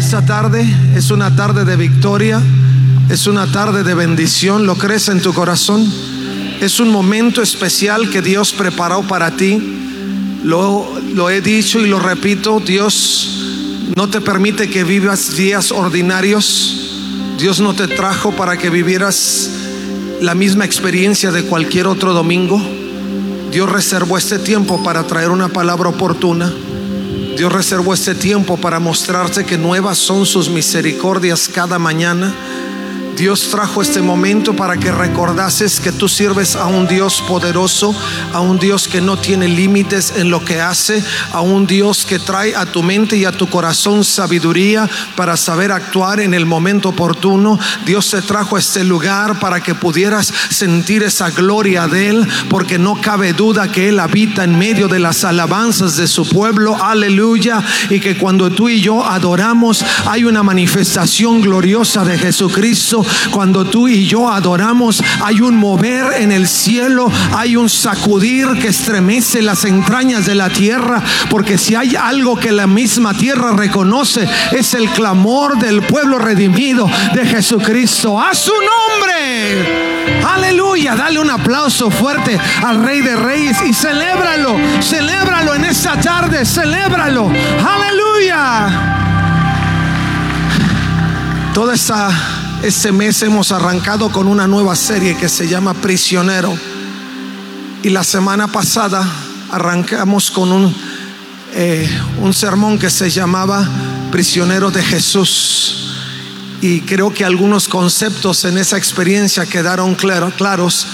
Esta tarde es una tarde de victoria, es una tarde de bendición, ¿lo crees en tu corazón? Es un momento especial que Dios preparó para ti. Lo, lo he dicho y lo repito, Dios no te permite que vivas días ordinarios. Dios no te trajo para que vivieras la misma experiencia de cualquier otro domingo. Dios reservó este tiempo para traer una palabra oportuna. Dios reservó este tiempo para mostrarte que nuevas son sus misericordias cada mañana Dios trajo este momento para que recordases que tú sirves a un Dios poderoso, a un Dios que no tiene límites en lo que hace, a un Dios que trae a tu mente y a tu corazón sabiduría para saber actuar en el momento oportuno. Dios te trajo a este lugar para que pudieras sentir esa gloria de Él, porque no cabe duda que Él habita en medio de las alabanzas de su pueblo. Aleluya. Y que cuando tú y yo adoramos, hay una manifestación gloriosa de Jesucristo cuando tú y yo adoramos, hay un mover en el cielo, hay un sacudir que estremece las entrañas de la tierra, porque si hay algo que la misma tierra reconoce, es el clamor del pueblo redimido de Jesucristo. A su nombre. Aleluya. Dale un aplauso fuerte al Rey de Reyes y celébralo. Celébralo en esta tarde. Celébralo. Aleluya. Toda esta este mes hemos arrancado con una nueva serie que se llama Prisionero. Y la semana pasada arrancamos con un, eh, un sermón que se llamaba Prisionero de Jesús. Y creo que algunos conceptos en esa experiencia quedaron claros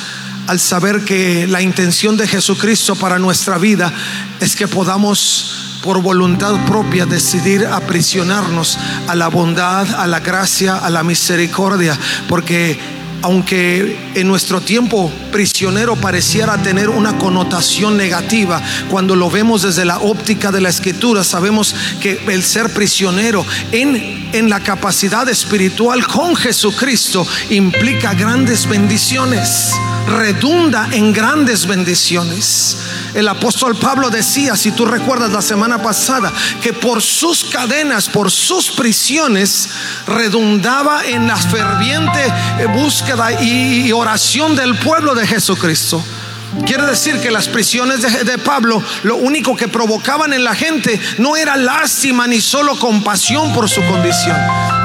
al saber que la intención de Jesucristo para nuestra vida es que podamos por voluntad propia decidir aprisionarnos a la bondad, a la gracia, a la misericordia, porque aunque en nuestro tiempo prisionero pareciera tener una connotación negativa, cuando lo vemos desde la óptica de la escritura, sabemos que el ser prisionero en, en la capacidad espiritual con Jesucristo implica grandes bendiciones, redunda en grandes bendiciones. El apóstol Pablo decía, si tú recuerdas la semana pasada, que por sus cadenas, por sus prisiones, redundaba en la ferviente búsqueda y oración del pueblo de Jesucristo. Quiere decir que las prisiones de, Pablo lo único que provocaban en la gente no era lástima ni solo compasión por su condición,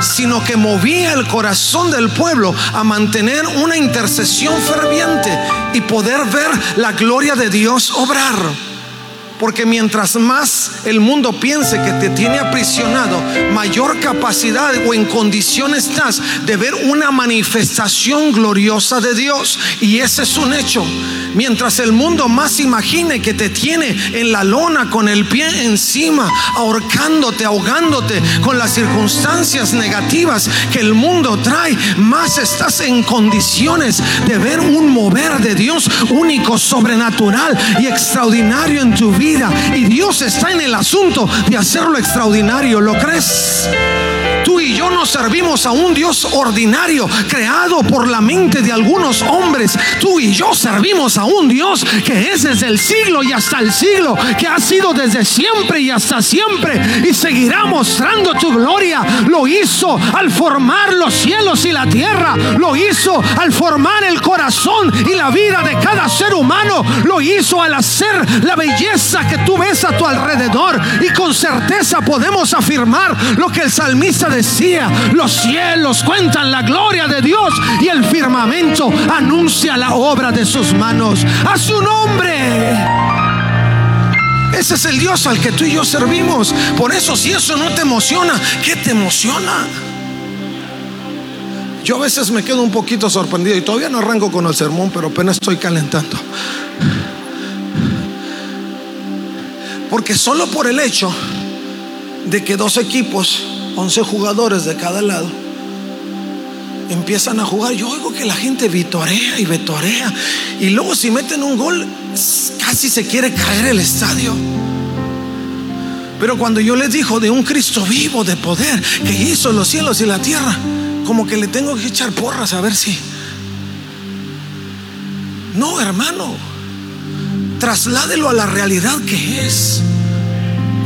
sino que movía el corazón del pueblo a mantener una intercesión ferviente y poder ver la gloria de Dios obrar. Porque mientras más el mundo piense que te tiene aprisionado, mayor capacidad o en condición estás de ver una manifestación gloriosa de Dios. Y ese es un hecho. Mientras el mundo más imagine que te tiene en la lona con el pie encima, ahorcándote, ahogándote con las circunstancias negativas que el mundo trae, más estás en condiciones de ver un mover de Dios único, sobrenatural y extraordinario en tu vida. Y Dios está en el asunto de hacerlo extraordinario. ¿Lo crees? Y yo no servimos a un Dios ordinario creado por la mente de algunos hombres. Tú y yo servimos a un Dios que es desde el siglo y hasta el siglo, que ha sido desde siempre y hasta siempre y seguirá mostrando tu gloria. Lo hizo al formar los cielos y la tierra. Lo hizo al formar el corazón y la vida de cada ser humano. Lo hizo al hacer la belleza que tú ves a tu alrededor. Y con certeza podemos afirmar lo que el salmista decía, los cielos cuentan la gloria de Dios y el firmamento anuncia la obra de sus manos. A su nombre. Ese es el Dios al que tú y yo servimos. Por eso si eso no te emociona, ¿qué te emociona? Yo a veces me quedo un poquito sorprendido y todavía no arranco con el sermón, pero apenas estoy calentando. Porque solo por el hecho de que dos equipos 11 jugadores de cada lado, empiezan a jugar. Yo oigo que la gente vitorea y vitorea. Y luego si meten un gol, casi se quiere caer el estadio. Pero cuando yo les dijo de un Cristo vivo, de poder, que hizo los cielos y la tierra, como que le tengo que echar porras a ver si... No, hermano, trasládelo a la realidad que es.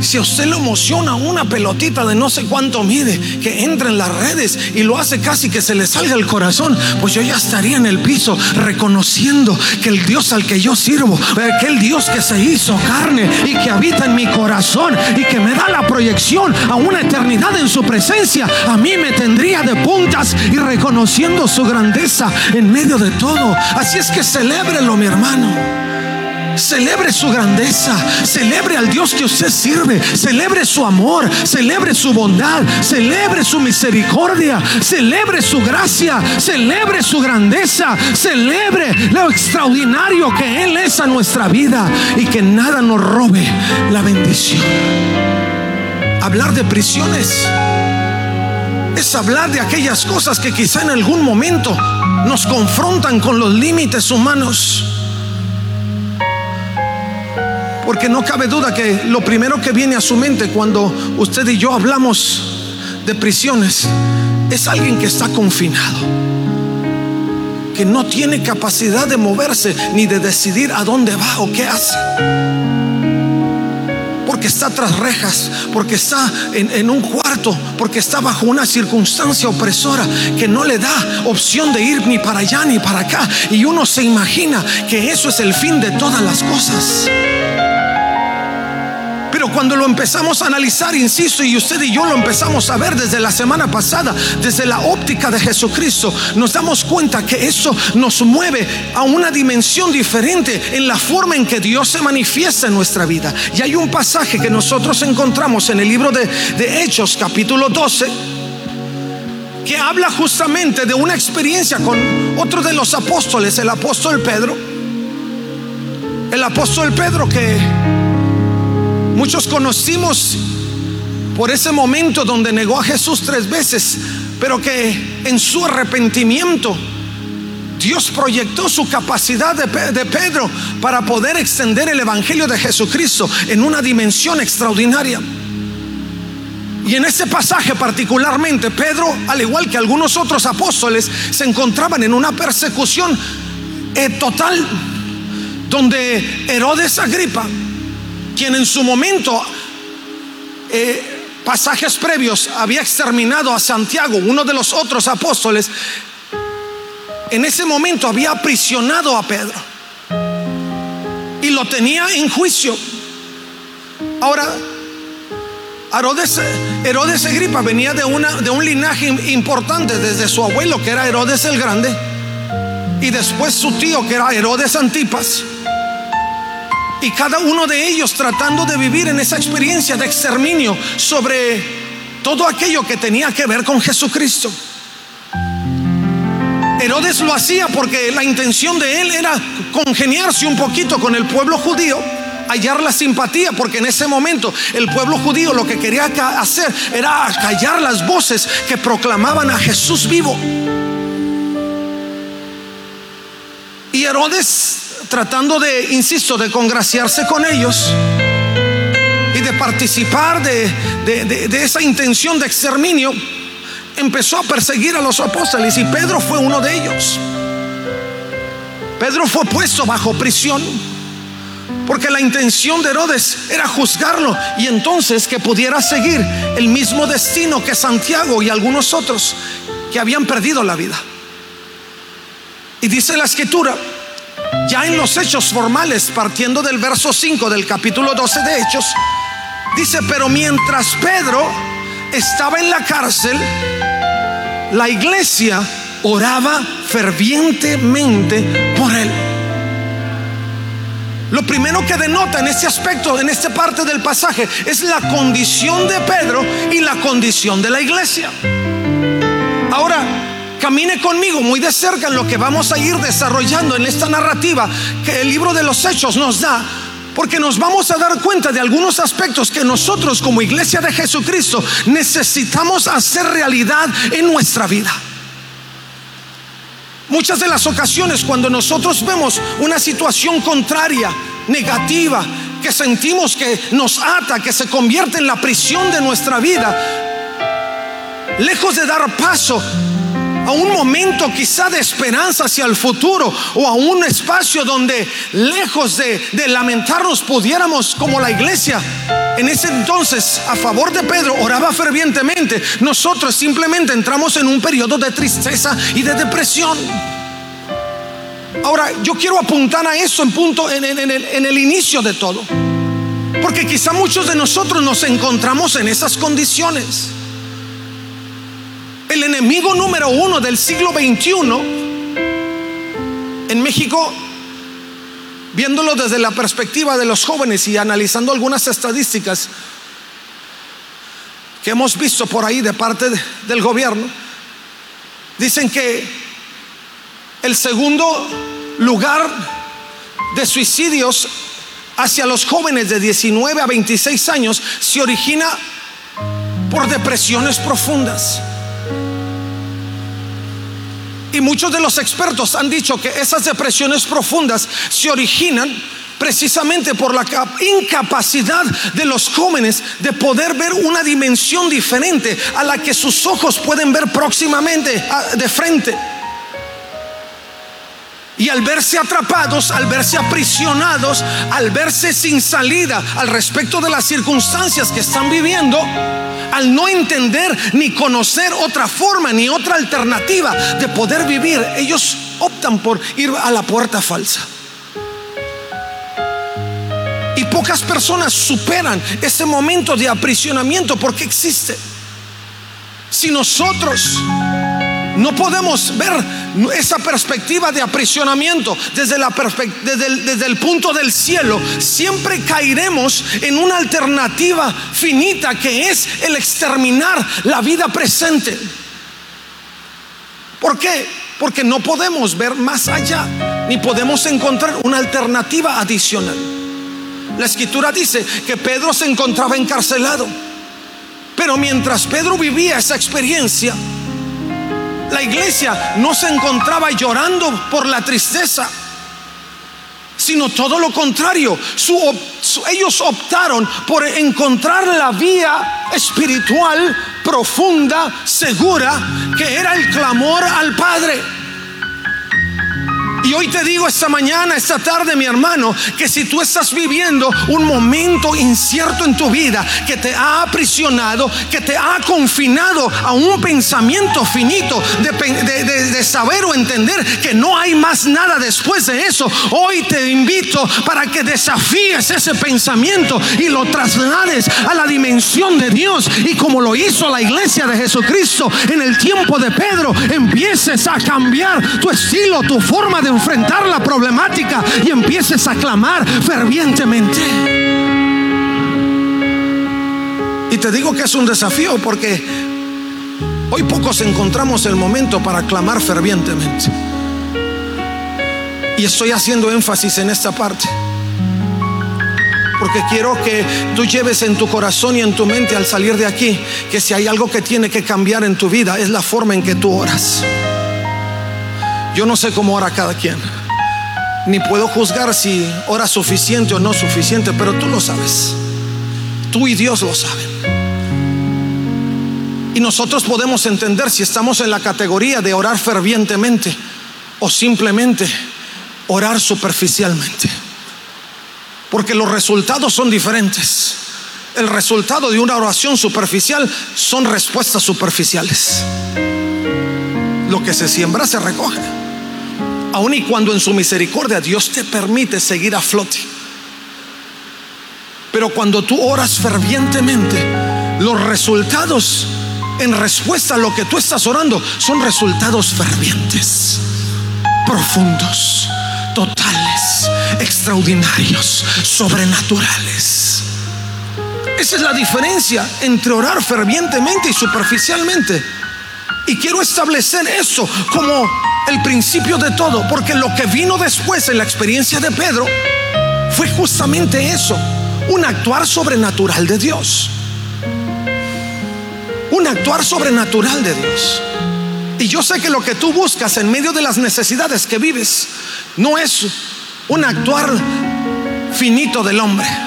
Si a usted le emociona una pelotita de no sé cuánto mide que entra en las redes y lo hace casi que se le salga el corazón, pues yo ya estaría en el piso reconociendo que el Dios al que yo sirvo, aquel Dios que se hizo carne y que habita en mi corazón y que me da la proyección a una eternidad en su presencia, a mí me tendría de puntas y reconociendo su grandeza en medio de todo. Así es que celébrelo, mi hermano. Celebre su grandeza, celebre al Dios que usted sirve, celebre su amor, celebre su bondad, celebre su misericordia, celebre su gracia, celebre su grandeza, celebre lo extraordinario que Él es a nuestra vida y que nada nos robe la bendición. Hablar de prisiones es hablar de aquellas cosas que quizá en algún momento nos confrontan con los límites humanos. Porque no cabe duda que lo primero que viene a su mente cuando usted y yo hablamos de prisiones es alguien que está confinado, que no tiene capacidad de moverse ni de decidir a dónde va o qué hace. Porque está tras rejas, porque está en, un cuarto, porque está bajo una circunstancia opresora que no le da opción de ir ni para allá ni para acá. Y uno se imagina que eso es el fin de todas las cosas. Cuando lo empezamos a analizar, insisto, y usted y yo lo empezamos a ver desde la semana pasada, desde la óptica de Jesucristo, nos damos cuenta que eso nos mueve a una dimensión diferente en la forma en que Dios se manifiesta en nuestra vida. Y hay un pasaje que nosotros encontramos en el libro de, de Hechos, capítulo 12 que habla justamente de una experiencia con otro de los apóstoles, el apóstol Pedro. El apóstol Pedro que Muchos conocimos por ese momento donde negó a Jesús tres veces, pero que en su arrepentimiento Dios proyectó su capacidad de, Pedro para poder extender el Evangelio de Jesucristo en una dimensión extraordinaria. Y en ese pasaje particularmente, Pedro, al igual que algunos otros apóstoles, se encontraban en una persecución eh, total, donde Herodes Agripa quien en su momento, eh, pasajes previos, había exterminado a Santiago, uno de los otros apóstoles, en ese momento había aprisionado a Pedro y lo tenía en juicio. Ahora, Herodes, Herodes Agripa venía de, una, de un linaje importante desde su abuelo, que era Herodes el Grande, y después su tío, que era Herodes Antipas. Y cada uno de ellos tratando de vivir en esa experiencia de exterminio sobre todo aquello que tenía que ver con Jesucristo. Herodes lo hacía porque la intención de él era congeniarse un poquito con el pueblo judío, hallar la simpatía, porque en ese momento el pueblo judío lo que quería hacer era callar las voces que proclamaban a Jesús vivo. Y Herodes tratando de, insisto, de congraciarse con ellos y de participar de, esa intención de exterminio, empezó a perseguir a los apóstoles y Pedro fue uno de ellos. Pedro fue puesto bajo prisión porque la intención de Herodes era juzgarlo y entonces que pudiera seguir el mismo destino que Santiago y algunos otros que habían perdido la vida. Y dice la escritura ya en los hechos formales, partiendo del verso 5 del capítulo 12 de Hechos, dice, pero mientras Pedro estaba en la cárcel, la iglesia oraba fervientemente por él. Lo primero que denota en este aspecto, en esta parte del pasaje, es la condición de Pedro y la condición de la iglesia. Ahora, Camine conmigo muy de cerca en lo que vamos a ir desarrollando en esta narrativa que el libro de los hechos nos da, porque nos vamos a dar cuenta de algunos aspectos que nosotros como iglesia de Jesucristo necesitamos hacer realidad en nuestra vida. Muchas de las ocasiones cuando nosotros vemos una situación contraria, negativa, que sentimos que nos ata, que se convierte en la prisión de nuestra vida, lejos de dar paso a un momento quizá de esperanza hacia el futuro o a un espacio donde lejos de, lamentarnos pudiéramos como la iglesia en ese entonces a favor de Pedro oraba fervientemente nosotros simplemente entramos en un periodo de tristeza y de depresión. Ahora yo quiero apuntar a eso en punto en el inicio de todo porque quizá muchos de nosotros nos encontramos en esas condiciones el enemigo número uno del siglo XXI en México, viéndolo desde la perspectiva de los jóvenes y analizando algunas estadísticas que hemos visto por ahí de parte del gobierno, dicen que el segundo lugar de suicidios hacia los jóvenes de 19 a 26 años se origina por depresiones profundas. Y muchos de los expertos han dicho que esas depresiones profundas se originan precisamente por la incapacidad de los jóvenes de poder ver una dimensión diferente a la que sus ojos pueden ver próximamente de frente. Y al verse atrapados, al verse aprisionados, al verse sin salida al respecto de las circunstancias que están viviendo, al no entender ni conocer otra forma ni otra alternativa de poder vivir, ellos optan por ir a la puerta falsa. Y pocas personas superan ese momento de aprisionamiento porque existe. Si nosotros no podemos ver esa perspectiva de aprisionamiento desde, el, el punto del cielo. Siempre caeremos en una alternativa finita que es el exterminar la vida presente. ¿Por qué? Porque no podemos ver más allá, ni podemos encontrar una alternativa adicional. La escritura dice que Pedro se encontraba encarcelado, pero mientras Pedro vivía esa experiencia, la iglesia no se encontraba llorando por la tristeza, sino todo lo contrario. ellos optaron por encontrar la vía espiritual profunda, segura, que era el clamor al Padre. Y hoy te digo esta mañana, esta tarde, mi hermano, que si tú estás viviendo un momento incierto en tu vida que te ha aprisionado, que te ha confinado a un pensamiento finito de, saber o entender que no hay más nada después de eso, hoy te invito para que desafíes ese pensamiento y lo traslades a la dimensión de Dios. Y como lo hizo la iglesia de Jesucristo en el tiempo de Pedro, empieces a cambiar tu estilo, tu forma de enfrentar la problemática y empieces a clamar fervientemente. Y te digo que es un desafío porque hoy pocos encontramos el momento para clamar fervientemente. Y estoy haciendo énfasis en esta parte. Porque quiero que tú lleves en tu corazón y en tu mente al salir de aquí que si hay algo que tiene que cambiar en tu vida es la forma en que tú oras. Yo no sé cómo ora cada quien. Ni puedo juzgar si ora suficiente o no suficiente, pero tú lo sabes. Tú y Dios lo saben. Y nosotros podemos entender si estamos en la categoría de orar fervientemente o simplemente orar superficialmente. Porque los resultados son diferentes. El resultado de una oración superficial son respuestas superficiales. Lo que se siembra se recoge aun y cuando en su misericordia Dios te permite seguir a flote. Pero cuando tú oras fervientemente, los resultados en respuesta a lo que tú estás orando son resultados fervientes, profundos, totales, extraordinarios, sobrenaturales. Esa es la diferencia entre orar fervientemente y superficialmente. Y quiero establecer eso como el principio de todo, porque lo que vino después en la experiencia de Pedro fue justamente eso, un actuar sobrenatural de Dios. Un actuar sobrenatural de Dios. Y yo sé que lo que tú buscas en medio de las necesidades que vives no es un actuar finito del hombre.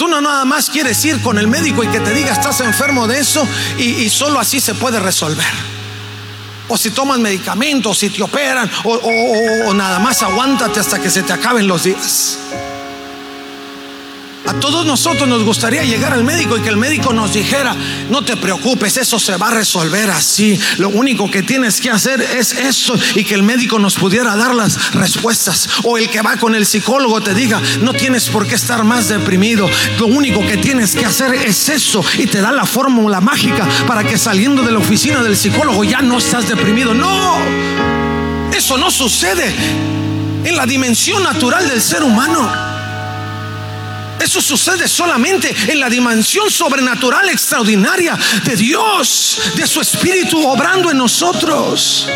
Tú no nada más quieres ir con el médico y que te diga estás enfermo de eso y, solo así se puede resolver. O si tomas medicamentos, si te operan, o, o nada más aguántate hasta que se te acaben los días. A todos nosotros nos gustaría llegar al médico y que el médico nos dijera, no te preocupes, eso se va a resolver así. Lo único que tienes que hacer es eso y que el médico nos pudiera dar las respuestas. O el que va con el psicólogo te diga, no tienes por qué estar más deprimido. Lo único que tienes que hacer es eso y te da la fórmula mágica para que saliendo de la oficina del psicólogo ya no estás deprimido. No, eso no sucede en la dimensión natural del ser humano. Eso sucede solamente en la dimensión sobrenatural extraordinaria de Dios, de su Espíritu obrando en nosotros.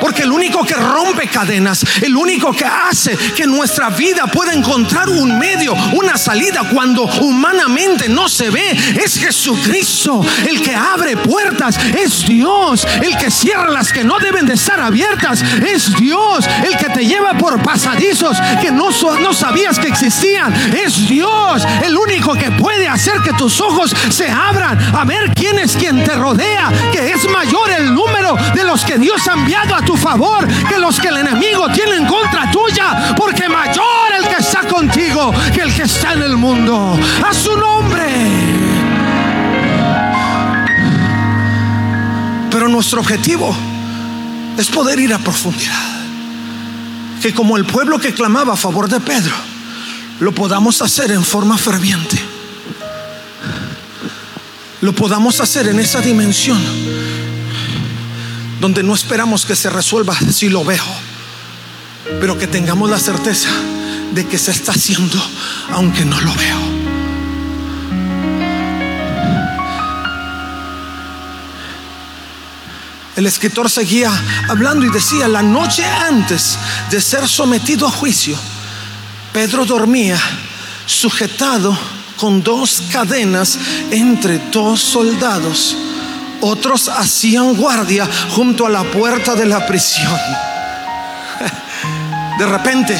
Porque el único que rompe cadenas, el único que hace que nuestra vida pueda encontrar un medio, una salida cuando humanamente no se ve, es Jesucristo. El que abre puertas es Dios. El que cierra las que no deben de estar abiertas es Dios. El que te lleva por pasadizos que no, no sabías que existían es Dios. El único que puede hacer que tus ojos se abran a ver quién es quien te rodea, que es mayor el número de los que Dios ha enviado a tu favor que los que el enemigo tiene en contra tuya, porque mayor el que está contigo que el que está en el mundo. A su nombre. Pero nuestro objetivo es poder ir a profundidad. Que como el pueblo que clamaba a favor de Pedro, lo podamos hacer en forma ferviente. Lo podamos hacer en esa dimensión donde no esperamos que se resuelva si lo veo, pero que tengamos la certeza de que se está haciendo aunque no lo veo. El escritor seguía hablando y decía, la noche antes de ser sometido a juicio, Pedro dormía sujetado con dos cadenas entre dos soldados otros hacían guardia junto a la puerta de la prisión. De repente,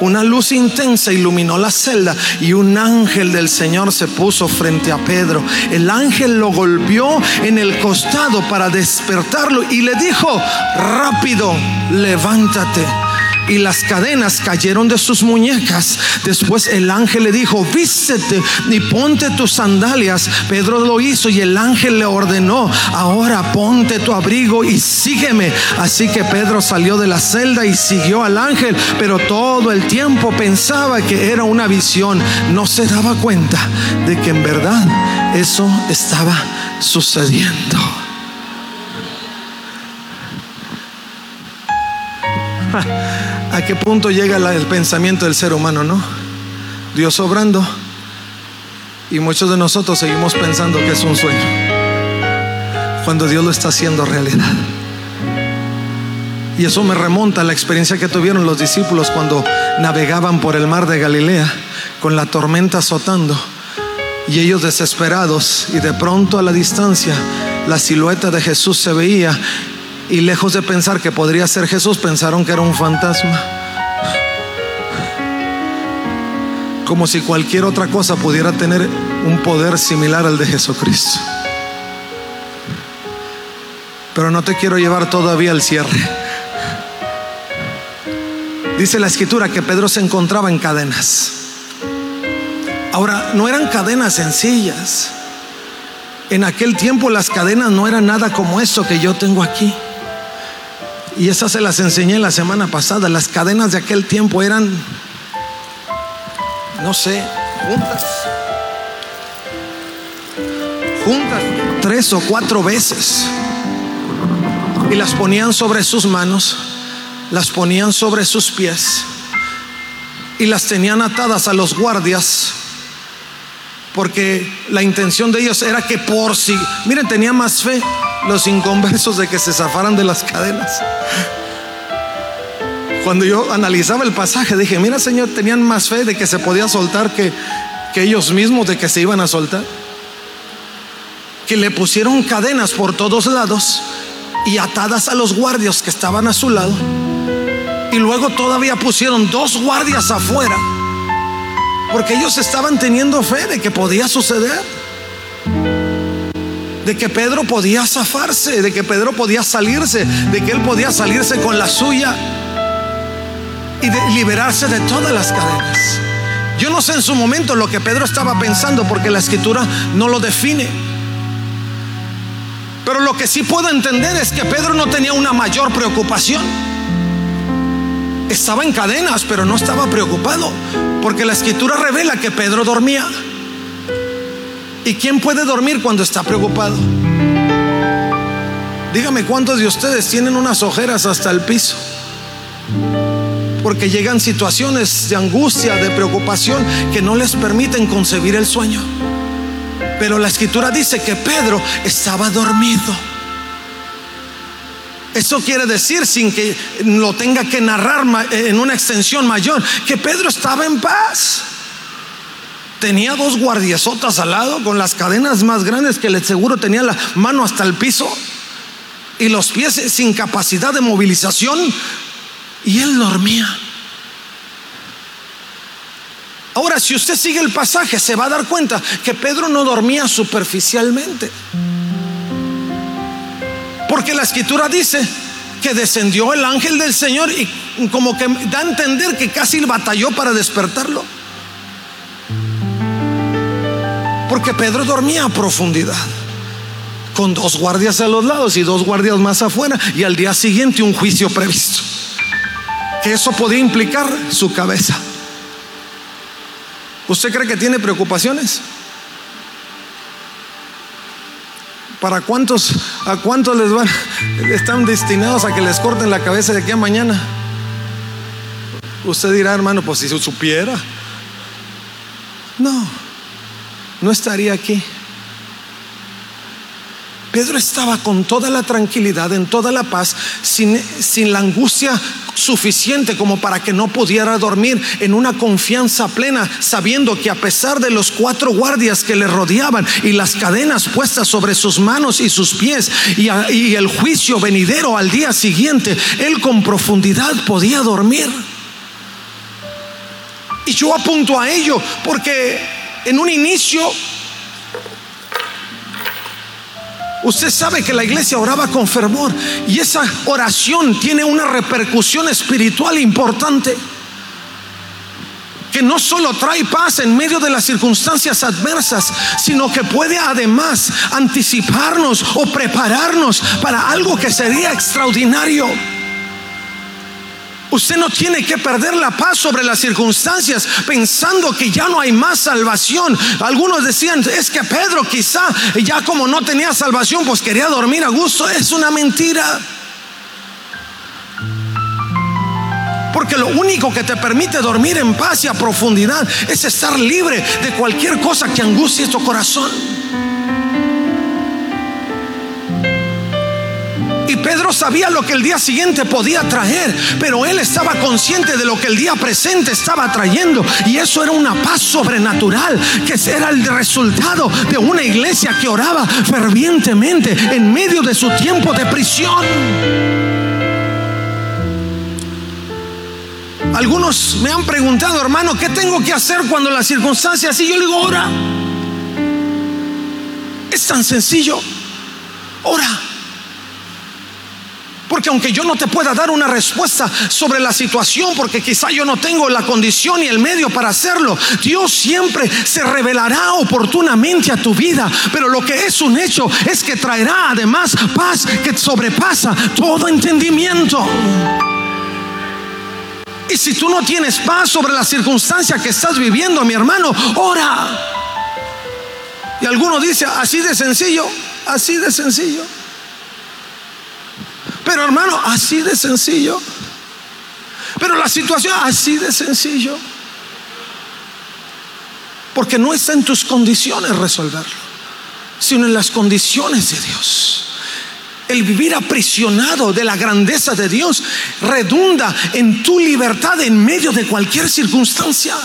una luz intensa iluminó la celda y un ángel del Señor se puso frente a Pedro. El ángel lo golpeó en el costado para despertarlo y le dijo, rápido, levántate y las cadenas cayeron de sus muñecas. Después el ángel le dijo, vístete y ponte tus sandalias. Pedro lo hizo y el ángel le ordenó, ahora ponte tu abrigo y sígueme. Así que Pedro salió de la celda y siguió al ángel, pero todo el tiempo pensaba que era una visión. No se daba cuenta de que en verdad eso estaba sucediendo. ¿A qué punto llega el pensamiento del ser humano, no? Dios obrando y muchos de nosotros seguimos pensando que es un sueño, cuando Dios lo está haciendo realidad. Y eso me remonta a la experiencia que tuvieron los discípulos cuando navegaban por el mar de Galilea con la tormenta azotando y ellos desesperados y de pronto a la distancia la silueta de Jesús se veía y lejos de pensar que podría ser Jesús, pensaron que era un fantasma. Como si cualquier otra cosa pudiera tener un poder similar al de Jesucristo. Pero no te quiero llevar todavía al cierre. Dice la escritura que Pedro se encontraba en cadenas. Ahora, no eran cadenas sencillas. En aquel tiempo las cadenas no eran nada como eso que yo tengo aquí. Y esas se las enseñé la semana pasada. Las cadenas de aquel tiempo eran, no sé, juntas. Juntas tres o cuatro veces. Y las ponían sobre sus manos, las ponían sobre sus pies y las tenían atadas a los guardias porque la intención de ellos era que por si, miren, tenía más fe los inconversos de que se zafaran de las cadenas. Cuando yo analizaba el pasaje, dije, mira Señor, tenían más fe de que se podía soltar que, que ellos mismos de que se iban a soltar. que le pusieron cadenas por todos lados y atadas a los guardias que estaban a su lado. Y luego todavía pusieron dos guardias afuera, porque ellos estaban teniendo fe de que podía suceder, de que Pedro podía zafarse, de que Pedro podía salirse, de que él podía salirse con la suya y de liberarse de todas las cadenas. Yo no sé en su momento lo que Pedro estaba pensando porque la escritura no lo define. Pero lo que sí puedo entender es que Pedro no tenía una mayor preocupación. Estaba en cadenas, pero no estaba preocupado, porque la escritura revela que Pedro dormía. ¿Y quién puede dormir cuando está preocupado? Dígame cuántos de ustedes tienen unas ojeras hasta el piso. Porque llegan situaciones de angustia, de preocupación, que no les permiten concebir el sueño. Pero la escritura dice que Pedro estaba dormido. Eso quiere decir, sin que lo tenga que narrar en una extensión mayor, que Pedro estaba en paz. Tenía dos guardiesotas al lado con las cadenas más grandes que le seguro tenía la mano hasta el piso y los pies sin capacidad de movilización y él dormía. Ahora, si usted sigue el pasaje, se va a dar cuenta que Pedro no dormía superficialmente. Porque la escritura dice que descendió el ángel del Señor y como que da a entender que casi batalló para despertarlo. Porque Pedro dormía a profundidad, con dos guardias a los lados y dos guardias más afuera, y al día siguiente un juicio previsto. Que eso podía implicar su cabeza. ¿Usted cree que tiene preocupaciones? ¿Para cuántos, a cuántos les van, están destinados a que les corten la cabeza de aquí a mañana? Usted dirá, hermano, pues si supiera. No, no estaría aquí. Pedro estaba con toda la tranquilidad, en toda la paz, sin, sin, la angustia suficiente como para que no pudiera dormir, en una confianza plena, sabiendo que a pesar de los cuatro guardias que le rodeaban y las cadenas puestas sobre sus manos y sus pies y, y el juicio venidero al día siguiente, él con profundidad podía dormir. Y yo apunto a ello porque en un inicio Usted sabe que la iglesia oraba con fervor y esa oración tiene una repercusión espiritual importante que no solo trae paz en medio de las circunstancias adversas, sino que puede además anticiparnos o prepararnos para algo que sería extraordinario. Usted no tiene que perder la paz sobre las circunstancias pensando que ya no hay más salvación. Algunos decían, es que Pedro quizá ya como no tenía salvación, pues quería dormir a gusto. Es una mentira. Porque lo único que te permite dormir en paz y a profundidad es estar libre de cualquier cosa que angustie tu corazón. Y Pedro sabía lo que el día siguiente podía traer, pero él estaba consciente de lo que el día presente estaba trayendo. Y eso era una paz sobrenatural, que era el resultado de una iglesia que oraba fervientemente en medio de su tiempo de prisión. Algunos me han preguntado, hermano, ¿qué tengo que hacer cuando las circunstancias así? Yo le digo, ora. Es tan sencillo. Ora. Porque aunque yo no te pueda dar una respuesta sobre la situación, porque quizá yo no tengo la condición y el medio para hacerlo, Dios siempre se revelará oportunamente a tu vida. Pero lo que es un hecho es que traerá además paz que sobrepasa todo entendimiento. Y si tú no tienes paz sobre la circunstancia que estás viviendo, mi hermano, ora. Y alguno dice, así de sencillo, así de sencillo. Pero hermano, así de sencillo. Pero la situación así de sencillo. Porque no está en tus condiciones resolverlo, sino en las condiciones de Dios. El vivir aprisionado de la grandeza de Dios redunda en tu libertad en medio de cualquier circunstancia.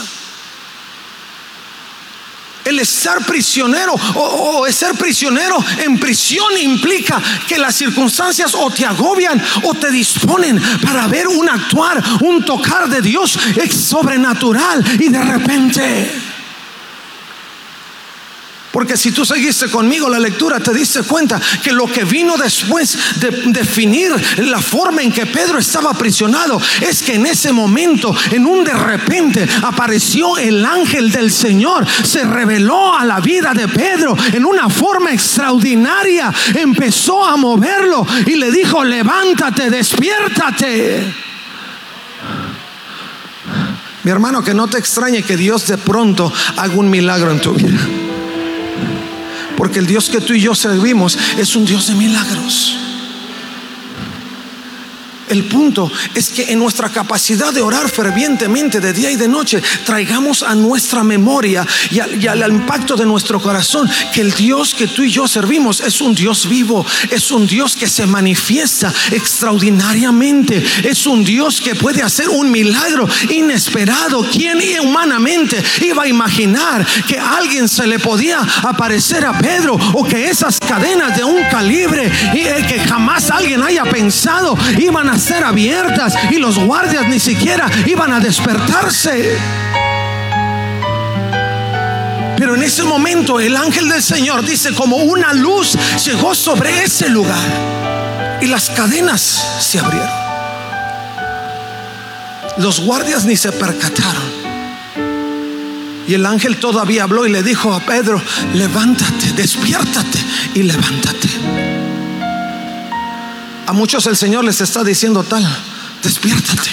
El estar prisionero o, o, ser prisionero en prisión implica que las circunstancias o te agobian o te disponen para ver un actuar, un tocar de Dios es sobrenatural y de repente porque si tú seguiste conmigo la lectura, te diste cuenta que lo que vino después de definir la forma en que Pedro estaba aprisionado es que en ese momento, en un de repente, apareció el ángel del Señor, se reveló a la vida de Pedro en una forma extraordinaria, empezó a moverlo y le dijo, levántate, despiértate. Mi hermano, que no te extrañe que Dios de pronto haga un milagro en tu vida. Porque el Dios que tú y yo servimos es un Dios de milagros. El punto es que en nuestra capacidad de orar fervientemente de día y de noche, traigamos a nuestra memoria y, al, impacto de nuestro corazón que el Dios que tú y yo servimos es un Dios vivo, es un Dios que se manifiesta extraordinariamente, es un Dios que puede hacer un milagro inesperado. ¿Quién humanamente iba a imaginar que alguien se le podía aparecer a Pedro o que esas cadenas de un calibre y que jamás alguien haya pensado iban a ser abiertas y los guardias ni siquiera iban a despertarse. Pero en ese momento el ángel del Señor dice como una luz llegó sobre ese lugar y las cadenas se abrieron. Los guardias ni se percataron. Y el ángel todavía habló y le dijo a Pedro, levántate, despiértate y levántate. A muchos el Señor les está diciendo tal, despiértate.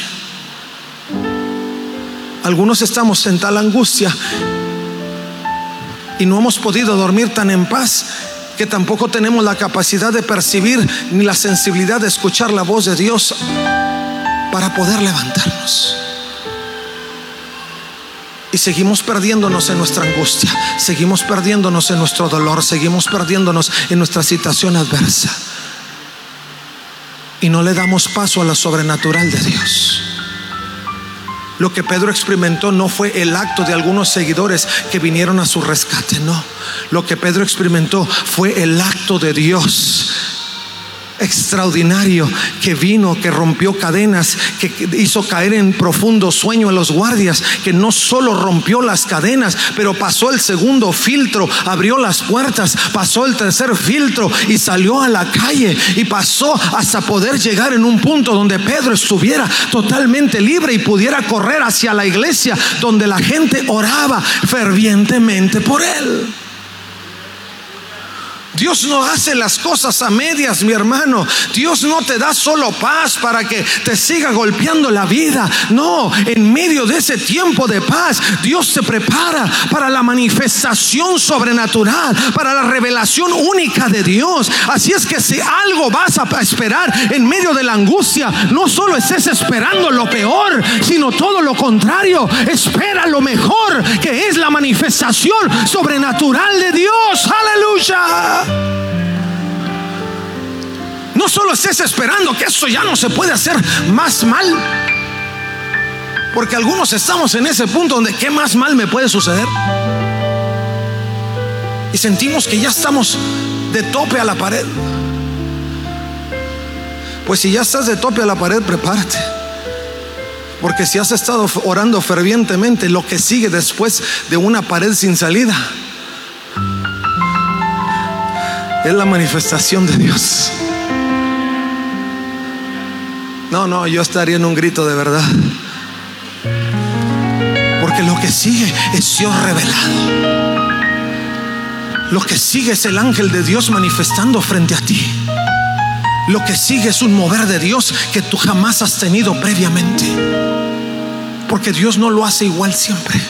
Algunos estamos en tal angustia y no hemos podido dormir tan en paz que tampoco tenemos la capacidad de percibir ni la sensibilidad de escuchar la voz de Dios para poder levantarnos. Y seguimos perdiéndonos en nuestra angustia, seguimos perdiéndonos en nuestro dolor, seguimos perdiéndonos en nuestra situación adversa y no le damos paso a la sobrenatural de Dios. Lo que Pedro experimentó no fue el acto de algunos seguidores que vinieron a su rescate, no. Lo que Pedro experimentó fue el acto de Dios extraordinario que vino, que rompió cadenas, que hizo caer en profundo sueño a los guardias, que no solo rompió las cadenas, pero pasó el segundo filtro, abrió las puertas, pasó el tercer filtro y salió a la calle y pasó hasta poder llegar en un punto donde Pedro estuviera totalmente libre y pudiera correr hacia la iglesia donde la gente oraba fervientemente por él. Dios no hace las cosas a medias, mi hermano. Dios no te da solo paz para que te siga golpeando la vida. No, en medio de ese tiempo de paz, Dios te prepara para la manifestación sobrenatural, para la revelación única de Dios. Así es que si algo vas a esperar en medio de la angustia, no solo estés esperando lo peor, sino todo lo contrario. Espera lo mejor, que es la manifestación sobrenatural de Dios. Aleluya. No solo estés esperando que eso ya no se puede hacer más mal. Porque algunos estamos en ese punto donde ¿qué más mal me puede suceder? Y sentimos que ya estamos de tope a la pared. Pues si ya estás de tope a la pared, prepárate. Porque si has estado orando fervientemente, lo que sigue después de una pared sin salida es la manifestación de Dios. No, no, yo estaría en un grito de verdad. Porque lo que sigue es Dios revelado. Lo que sigue es el ángel de Dios manifestando frente a ti. Lo que sigue es un mover de Dios que tú jamás has tenido previamente. Porque Dios no lo hace igual siempre.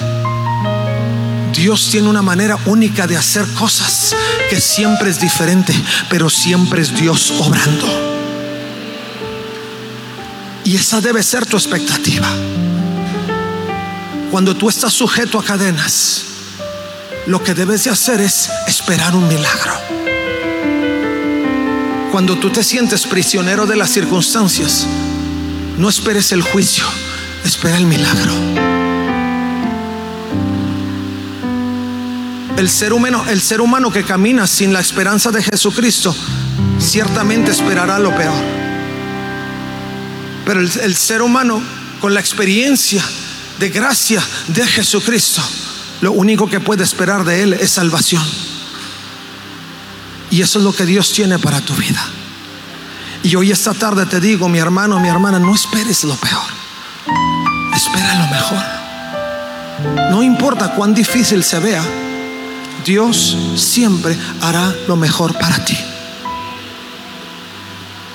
Dios tiene una manera única de hacer cosas que siempre es diferente, pero siempre es Dios obrando. Y esa debe ser tu expectativa. Cuando tú estás sujeto a cadenas, lo que debes de hacer es esperar un milagro. Cuando tú te sientes prisionero de las circunstancias, no esperes el juicio, espera el milagro. El ser humano, el ser humano que camina sin la esperanza de Jesucristo, ciertamente esperará lo peor. Pero el, el ser humano con la experiencia de gracia de Jesucristo, lo único que puede esperar de Él es salvación. Y eso es lo que Dios tiene para tu vida. Y hoy esta tarde te digo, mi hermano, mi hermana, no esperes lo peor. Espera lo mejor. No importa cuán difícil se vea, Dios siempre hará lo mejor para ti.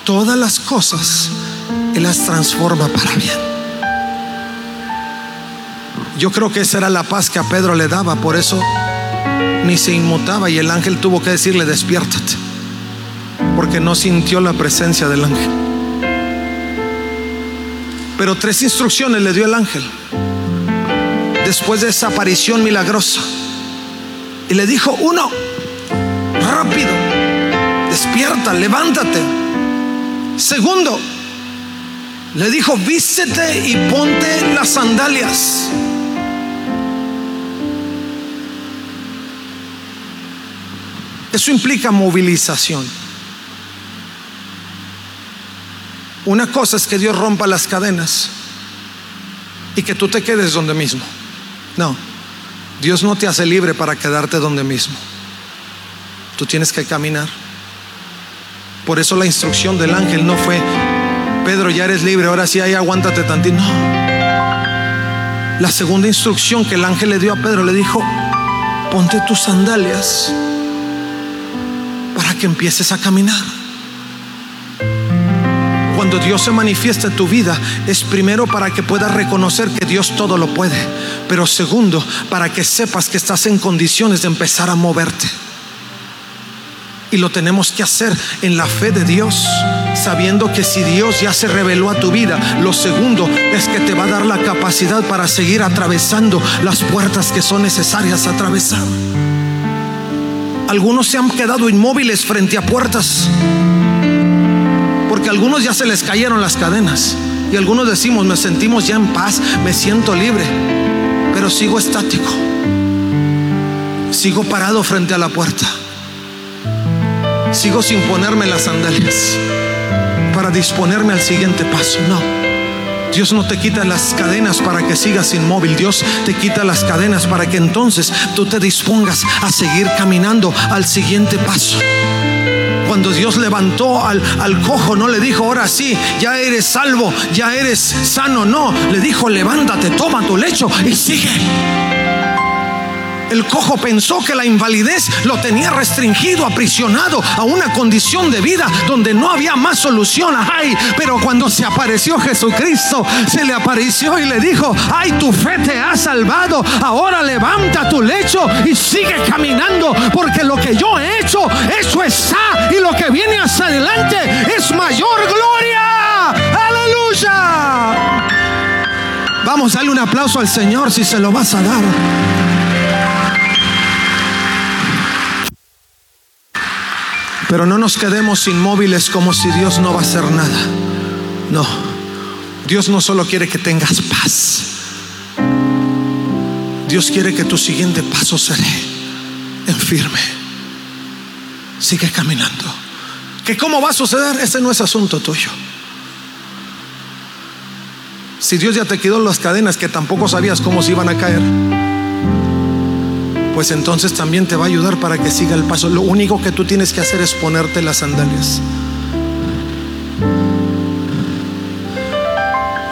Todas las cosas Él las transforma para bien. Yo creo que esa era la paz que a Pedro le daba, por eso ni se inmutaba y el ángel tuvo que decirle, despiértate, porque no sintió la presencia del ángel. Pero tres instrucciones le dio el ángel después de esa aparición milagrosa. Y le dijo, uno, rápido, despierta, levántate. Segundo, le dijo, vístete y ponte las sandalias. Eso implica movilización. Una cosa es que Dios rompa las cadenas y que tú te quedes donde mismo. No, Dios no te hace libre para quedarte donde mismo. Tú tienes que caminar. Por eso la instrucción del ángel no fue, Pedro, ya eres libre, ahora sí, ahí aguántate tantito. No. La segunda instrucción que el ángel le dio a Pedro le dijo, ponte tus sandalias para que empieces a caminar. Cuando Dios se manifiesta en tu vida es primero para que puedas reconocer que Dios todo lo puede, pero segundo para que sepas que estás en condiciones de empezar a moverte. Y lo tenemos que hacer en la fe de Dios, sabiendo que si Dios ya se reveló a tu vida, lo segundo es que te va a dar la capacidad para seguir atravesando las puertas que son necesarias atravesar. Algunos se han quedado inmóviles frente a puertas. Porque a algunos ya se les cayeron las cadenas. Y algunos decimos, me sentimos ya en paz, me siento libre. Pero sigo estático. Sigo parado frente a la puerta. Sigo sin ponerme las sandalias para disponerme al siguiente paso. No. Dios no te quita las cadenas para que sigas inmóvil. Dios te quita las cadenas para que entonces tú te dispongas a seguir caminando al siguiente paso. Cuando Dios levantó al, al cojo, no le dijo, ahora sí, ya eres salvo, ya eres sano. No, le dijo, levántate, toma tu lecho y sigue. El cojo pensó que la invalidez lo tenía restringido, aprisionado a una condición de vida donde no había más solución. Ay, pero cuando se apareció Jesucristo, se le apareció y le dijo, ay, tu fe te ha salvado. Ahora levanta tu lecho y sigue caminando, porque lo que yo he hecho, eso está. Y lo que viene hacia adelante es mayor gloria. Aleluya. Vamos, dale un aplauso al Señor si se lo vas a dar. Pero no nos quedemos inmóviles como si Dios no va a hacer nada. No, Dios no solo quiere que tengas paz. Dios quiere que tu siguiente paso será en firme. Sigue caminando. ¿Que cómo va a suceder? Ese no es asunto tuyo. Si Dios ya te quitó las cadenas que tampoco sabías cómo se iban a caer pues entonces también te va a ayudar para que siga el paso. Lo único que tú tienes que hacer es ponerte las sandalias.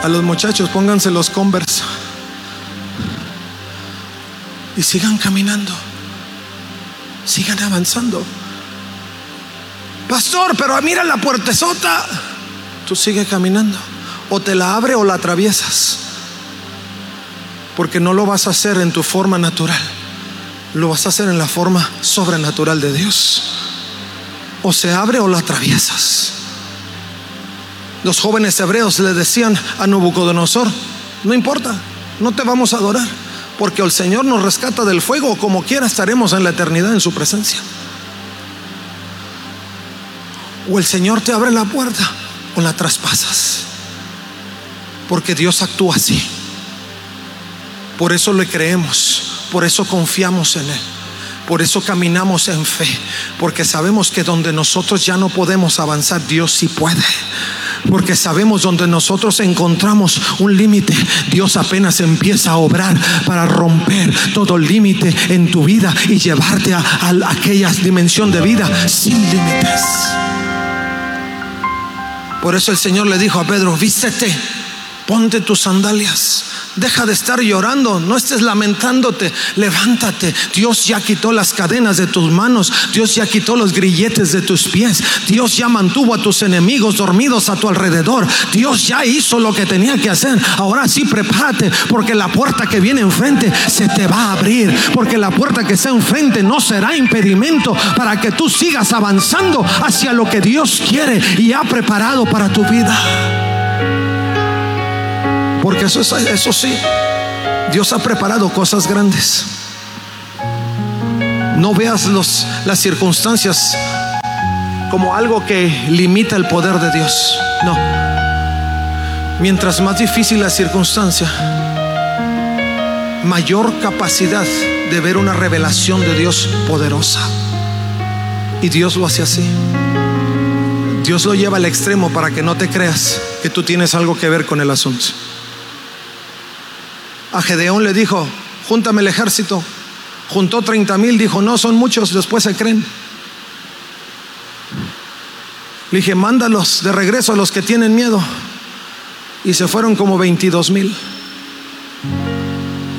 A los muchachos pónganse los converse y sigan caminando, sigan avanzando. Pastor, pero mira la puertezota. Tú sigue caminando. O te la abre o la atraviesas. Porque no lo vas a hacer en tu forma natural lo vas a hacer en la forma sobrenatural de Dios. O se abre o la atraviesas. Los jóvenes hebreos le decían a Nabucodonosor, no importa, no te vamos a adorar, porque el Señor nos rescata del fuego, o como quiera estaremos en la eternidad en su presencia. O el Señor te abre la puerta o la traspasas, porque Dios actúa así. Por eso le creemos por eso confiamos en Él. Por eso caminamos en fe, porque sabemos que donde nosotros ya no podemos avanzar, Dios sí puede. Porque sabemos donde nosotros encontramos un límite, Dios apenas empieza a obrar para romper todo límite en tu vida y llevarte a, a aquella dimensión de vida sin límites. Por eso el Señor le dijo a Pedro, vístete, ponte tus sandalias. Deja de estar llorando, no estés lamentándote, levántate. Dios ya quitó las cadenas de tus manos, Dios ya quitó los grilletes de tus pies, Dios ya mantuvo a tus enemigos dormidos a tu alrededor, Dios ya hizo lo que tenía que hacer. Ahora sí, prepárate, porque la puerta que viene enfrente se te va a abrir, porque la puerta que está enfrente no será impedimento para que tú sigas avanzando hacia lo que Dios quiere y ha preparado para tu vida. Porque eso, eso sí, Dios ha preparado cosas grandes. No veas los, las circunstancias como algo que limita el poder de Dios. No. Mientras más difícil la circunstancia, mayor capacidad de ver una revelación de Dios poderosa. Y Dios lo hace así. Dios lo lleva al extremo para que no te creas que tú tienes algo que ver con el asunto. A Gedeón le dijo, júntame el ejército. Juntó 30 mil, dijo, no, son muchos, después se creen. Le dije, mándalos de regreso a los que tienen miedo. Y se fueron como 22 mil.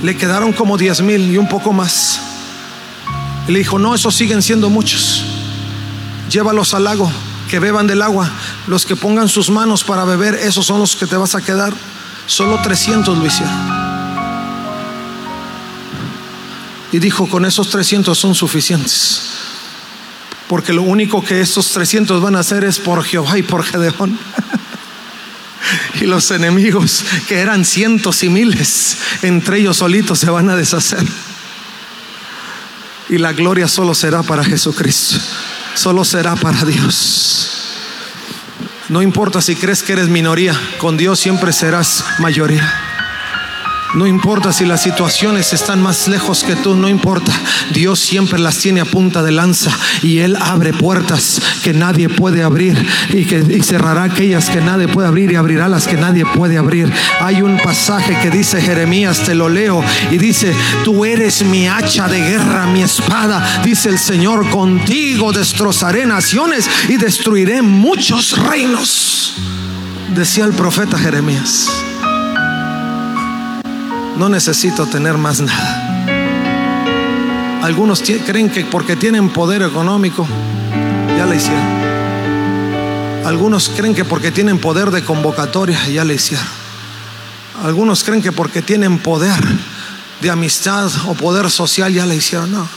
Le quedaron como 10 mil y un poco más. le dijo, no, esos siguen siendo muchos. Llévalos al lago, que beban del agua. Los que pongan sus manos para beber, esos son los que te vas a quedar. Solo 300 lo hicieron. Y dijo, con esos 300 son suficientes. Porque lo único que estos 300 van a hacer es por Jehová y por Gedeón. y los enemigos, que eran cientos y miles, entre ellos solitos se van a deshacer. Y la gloria solo será para Jesucristo. Solo será para Dios. No importa si crees que eres minoría, con Dios siempre serás mayoría. No importa si las situaciones están más lejos que tú, no importa. Dios siempre las tiene a punta de lanza y Él abre puertas que nadie puede abrir y, que, cerrará aquellas que nadie puede abrir y abrirá las que nadie puede abrir. Hay un pasaje que dice Jeremías, te lo leo, y dice, tú eres mi hacha de guerra, mi espada, dice el Señor, contigo destrozaré naciones y destruiré muchos reinos, decía el profeta Jeremías no necesito tener más nada. Algunos creen que porque tienen poder económico, ya le hicieron. Algunos creen que porque tienen poder de convocatoria, ya le hicieron. Algunos creen que porque tienen poder de amistad o poder social, ya le hicieron. No.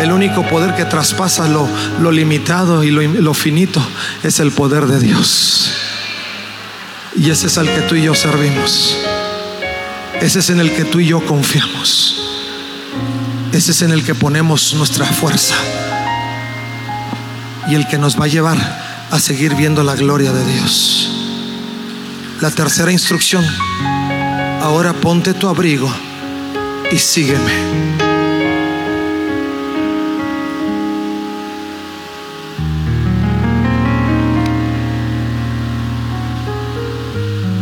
El único poder que traspasa lo, limitado y lo, lo finito es el poder de Dios. Y ese es al que tú y yo servimos. Ese es en el que tú y yo confiamos. Ese es en el que ponemos nuestra fuerza. Y el que nos va a llevar a seguir viendo la gloria de Dios. La tercera instrucción. Ahora ponte tu abrigo y sígueme.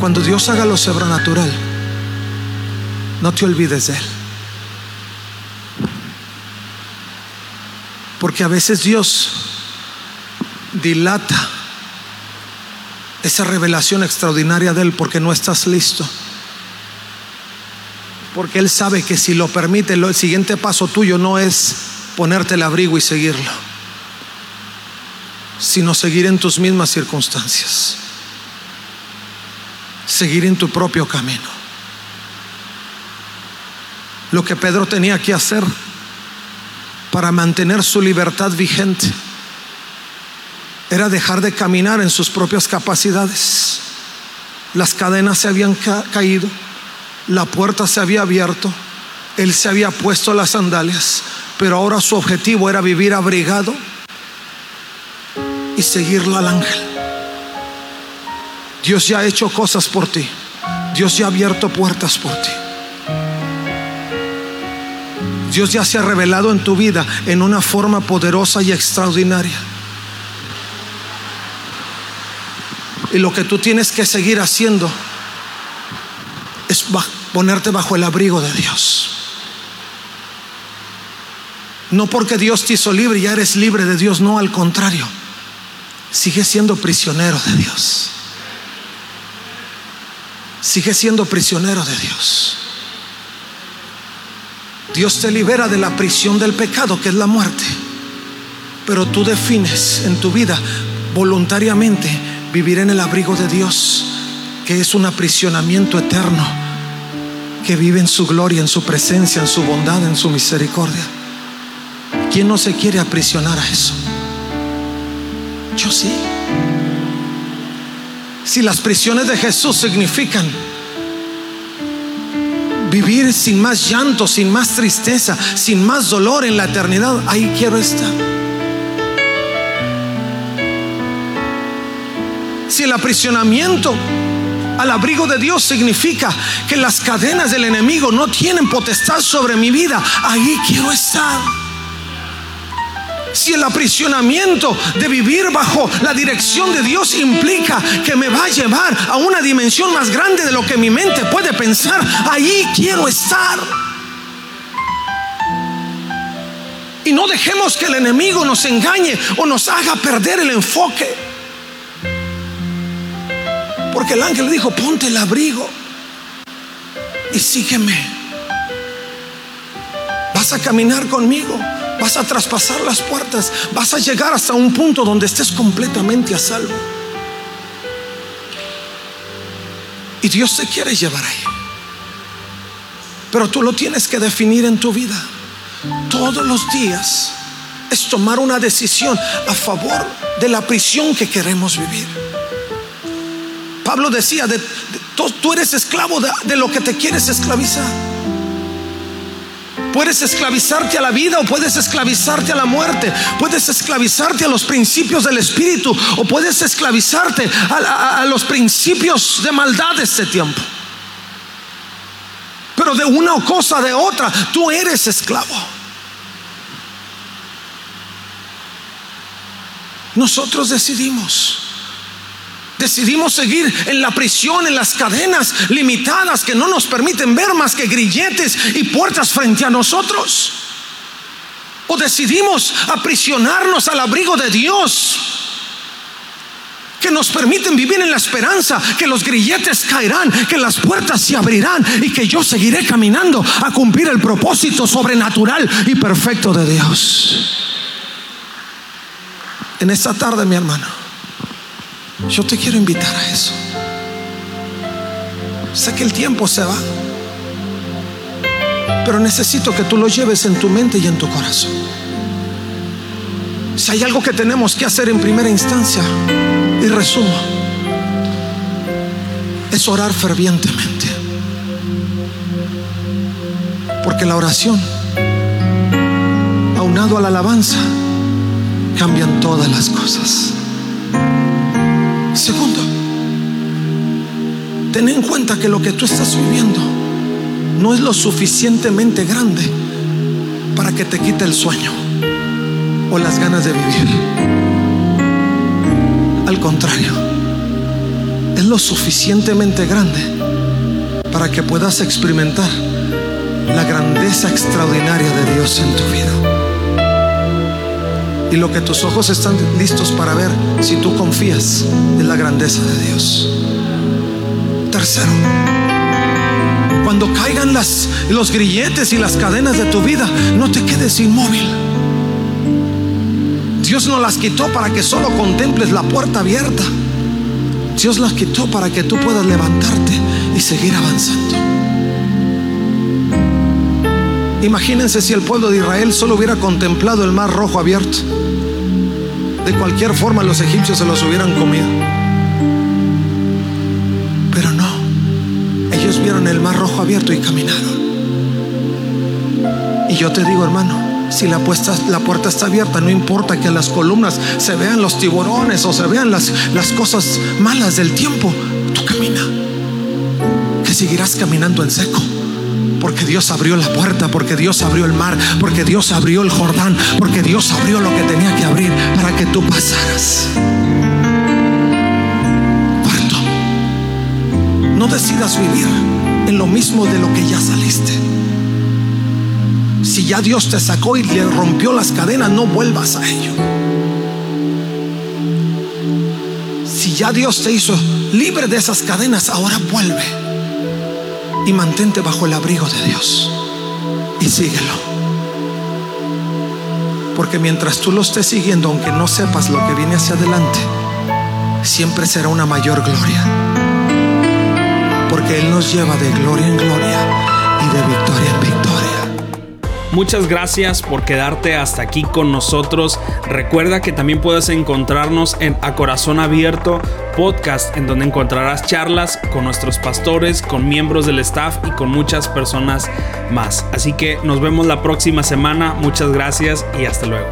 Cuando Dios haga lo sobrenatural, no te olvides de Él. Porque a veces Dios dilata esa revelación extraordinaria de Él porque no estás listo. Porque Él sabe que si lo permite, el siguiente paso tuyo no es ponerte el abrigo y seguirlo, sino seguir en tus mismas circunstancias, seguir en tu propio camino lo que Pedro tenía que hacer para mantener su libertad vigente era dejar de caminar en sus propias capacidades. Las cadenas se habían caído, la puerta se había abierto, él se había puesto las sandalias, pero ahora su objetivo era vivir abrigado y seguirle al ángel. Dios ya ha hecho cosas por ti, Dios ya ha abierto puertas por ti. Dios ya se ha revelado en tu vida en una forma poderosa y extraordinaria. Y lo que tú tienes que seguir haciendo es ponerte bajo el abrigo de Dios. No porque Dios te hizo libre, ya eres libre de Dios, no, al contrario. Sigue siendo prisionero de Dios. Sigue siendo prisionero de Dios. Dios te libera de la prisión del pecado, que es la muerte. Pero tú defines en tu vida voluntariamente vivir en el abrigo de Dios, que es un aprisionamiento eterno, que vive en su gloria, en su presencia, en su bondad, en su misericordia. ¿Quién no se quiere aprisionar a eso? Yo sí. Si las prisiones de Jesús significan vivir sin más llanto, sin más tristeza, sin más dolor en la eternidad, ahí quiero estar. Si el aprisionamiento al abrigo de Dios significa que las cadenas del enemigo no tienen potestad sobre mi vida, ahí quiero estar. Si el aprisionamiento de vivir bajo la dirección de Dios implica que me va a llevar a una dimensión más grande de lo que mi mente puede pensar, ahí quiero estar. Y no dejemos que el enemigo nos engañe o nos haga perder el enfoque. Porque el ángel dijo, ponte el abrigo y sígueme. Vas a caminar conmigo vas a traspasar las puertas, vas a llegar hasta un punto donde estés completamente a salvo. Y Dios te quiere llevar ahí. Pero tú lo tienes que definir en tu vida. Todos los días es tomar una decisión a favor de la prisión que queremos vivir. Pablo decía, de, tú, eres esclavo de lo que te quieres esclavizar. Puedes esclavizarte a la vida o puedes esclavizarte a la muerte. Puedes esclavizarte a los principios del Espíritu o puedes esclavizarte a, los principios de maldad de este tiempo. Pero de una cosa de otra, tú eres esclavo. Nosotros decidimos. Decidimos seguir en la prisión, en las cadenas limitadas que no nos permiten ver más que grilletes y puertas frente a nosotros. O decidimos aprisionarnos al abrigo de Dios que nos permiten vivir en la esperanza que los grilletes caerán, que las puertas se abrirán y que yo seguiré caminando a cumplir el propósito sobrenatural y perfecto de Dios. En esta tarde, mi hermano, yo te quiero invitar a eso. Sé que el tiempo se va, pero necesito que tú lo lleves en tu mente y en tu corazón. Si hay algo que tenemos que hacer en primera instancia, y resumo, es orar fervientemente. Porque la oración, aunado a la alabanza, cambian todas las cosas. Segundo, ten en cuenta que lo que tú estás viviendo no es lo suficientemente grande para que te quite el sueño o las ganas de vivir. Al contrario, es lo suficientemente grande para que puedas experimentar la grandeza extraordinaria de Dios en tu vida y lo que tus ojos están listos para ver si tú confías en la grandeza de Dios. Tercero, cuando caigan las, los grilletes y las cadenas de tu vida, no te quedes inmóvil. Dios no las quitó para que solo contemples la puerta abierta. Dios las quitó para que tú puedas levantarte y seguir avanzando. Imagínense si el pueblo de Israel solo hubiera contemplado el mar rojo abierto. De cualquier forma los egipcios se los hubieran comido. Pero no, ellos vieron el mar rojo abierto y caminaron. Y yo te digo, hermano, si la, puerta está abierta, no importa que en las columnas se vean los tiburones o se vean las, las cosas malas del tiempo, tú camina, que seguirás caminando en seco, Porque Dios abrió la puerta, porque Dios abrió el mar, porque Dios abrió el Jordán, porque Dios abrió lo que tenía que abrir para que tú pasaras. Cuarto, no decidas vivir en lo mismo de lo que ya saliste. Si ya Dios te sacó y le rompió las cadenas, no vuelvas a ello. Si ya Dios te hizo libre de esas cadenas, ahora vuelve y mantente bajo el abrigo de Dios y síguelo. Porque mientras tú lo estés siguiendo, aunque no sepas lo que viene hacia adelante, siempre será una mayor gloria. Porque Él nos lleva de gloria en gloria y de victoria en victoria. Muchas gracias por quedarte hasta aquí con nosotros. Recuerda que también puedes encontrarnos en A Corazón Abierto podcast, en donde encontrarás charlas con nuestros pastores, con miembros del staff y con muchas personas más. Así que nos vemos la próxima semana. Muchas gracias y hasta luego.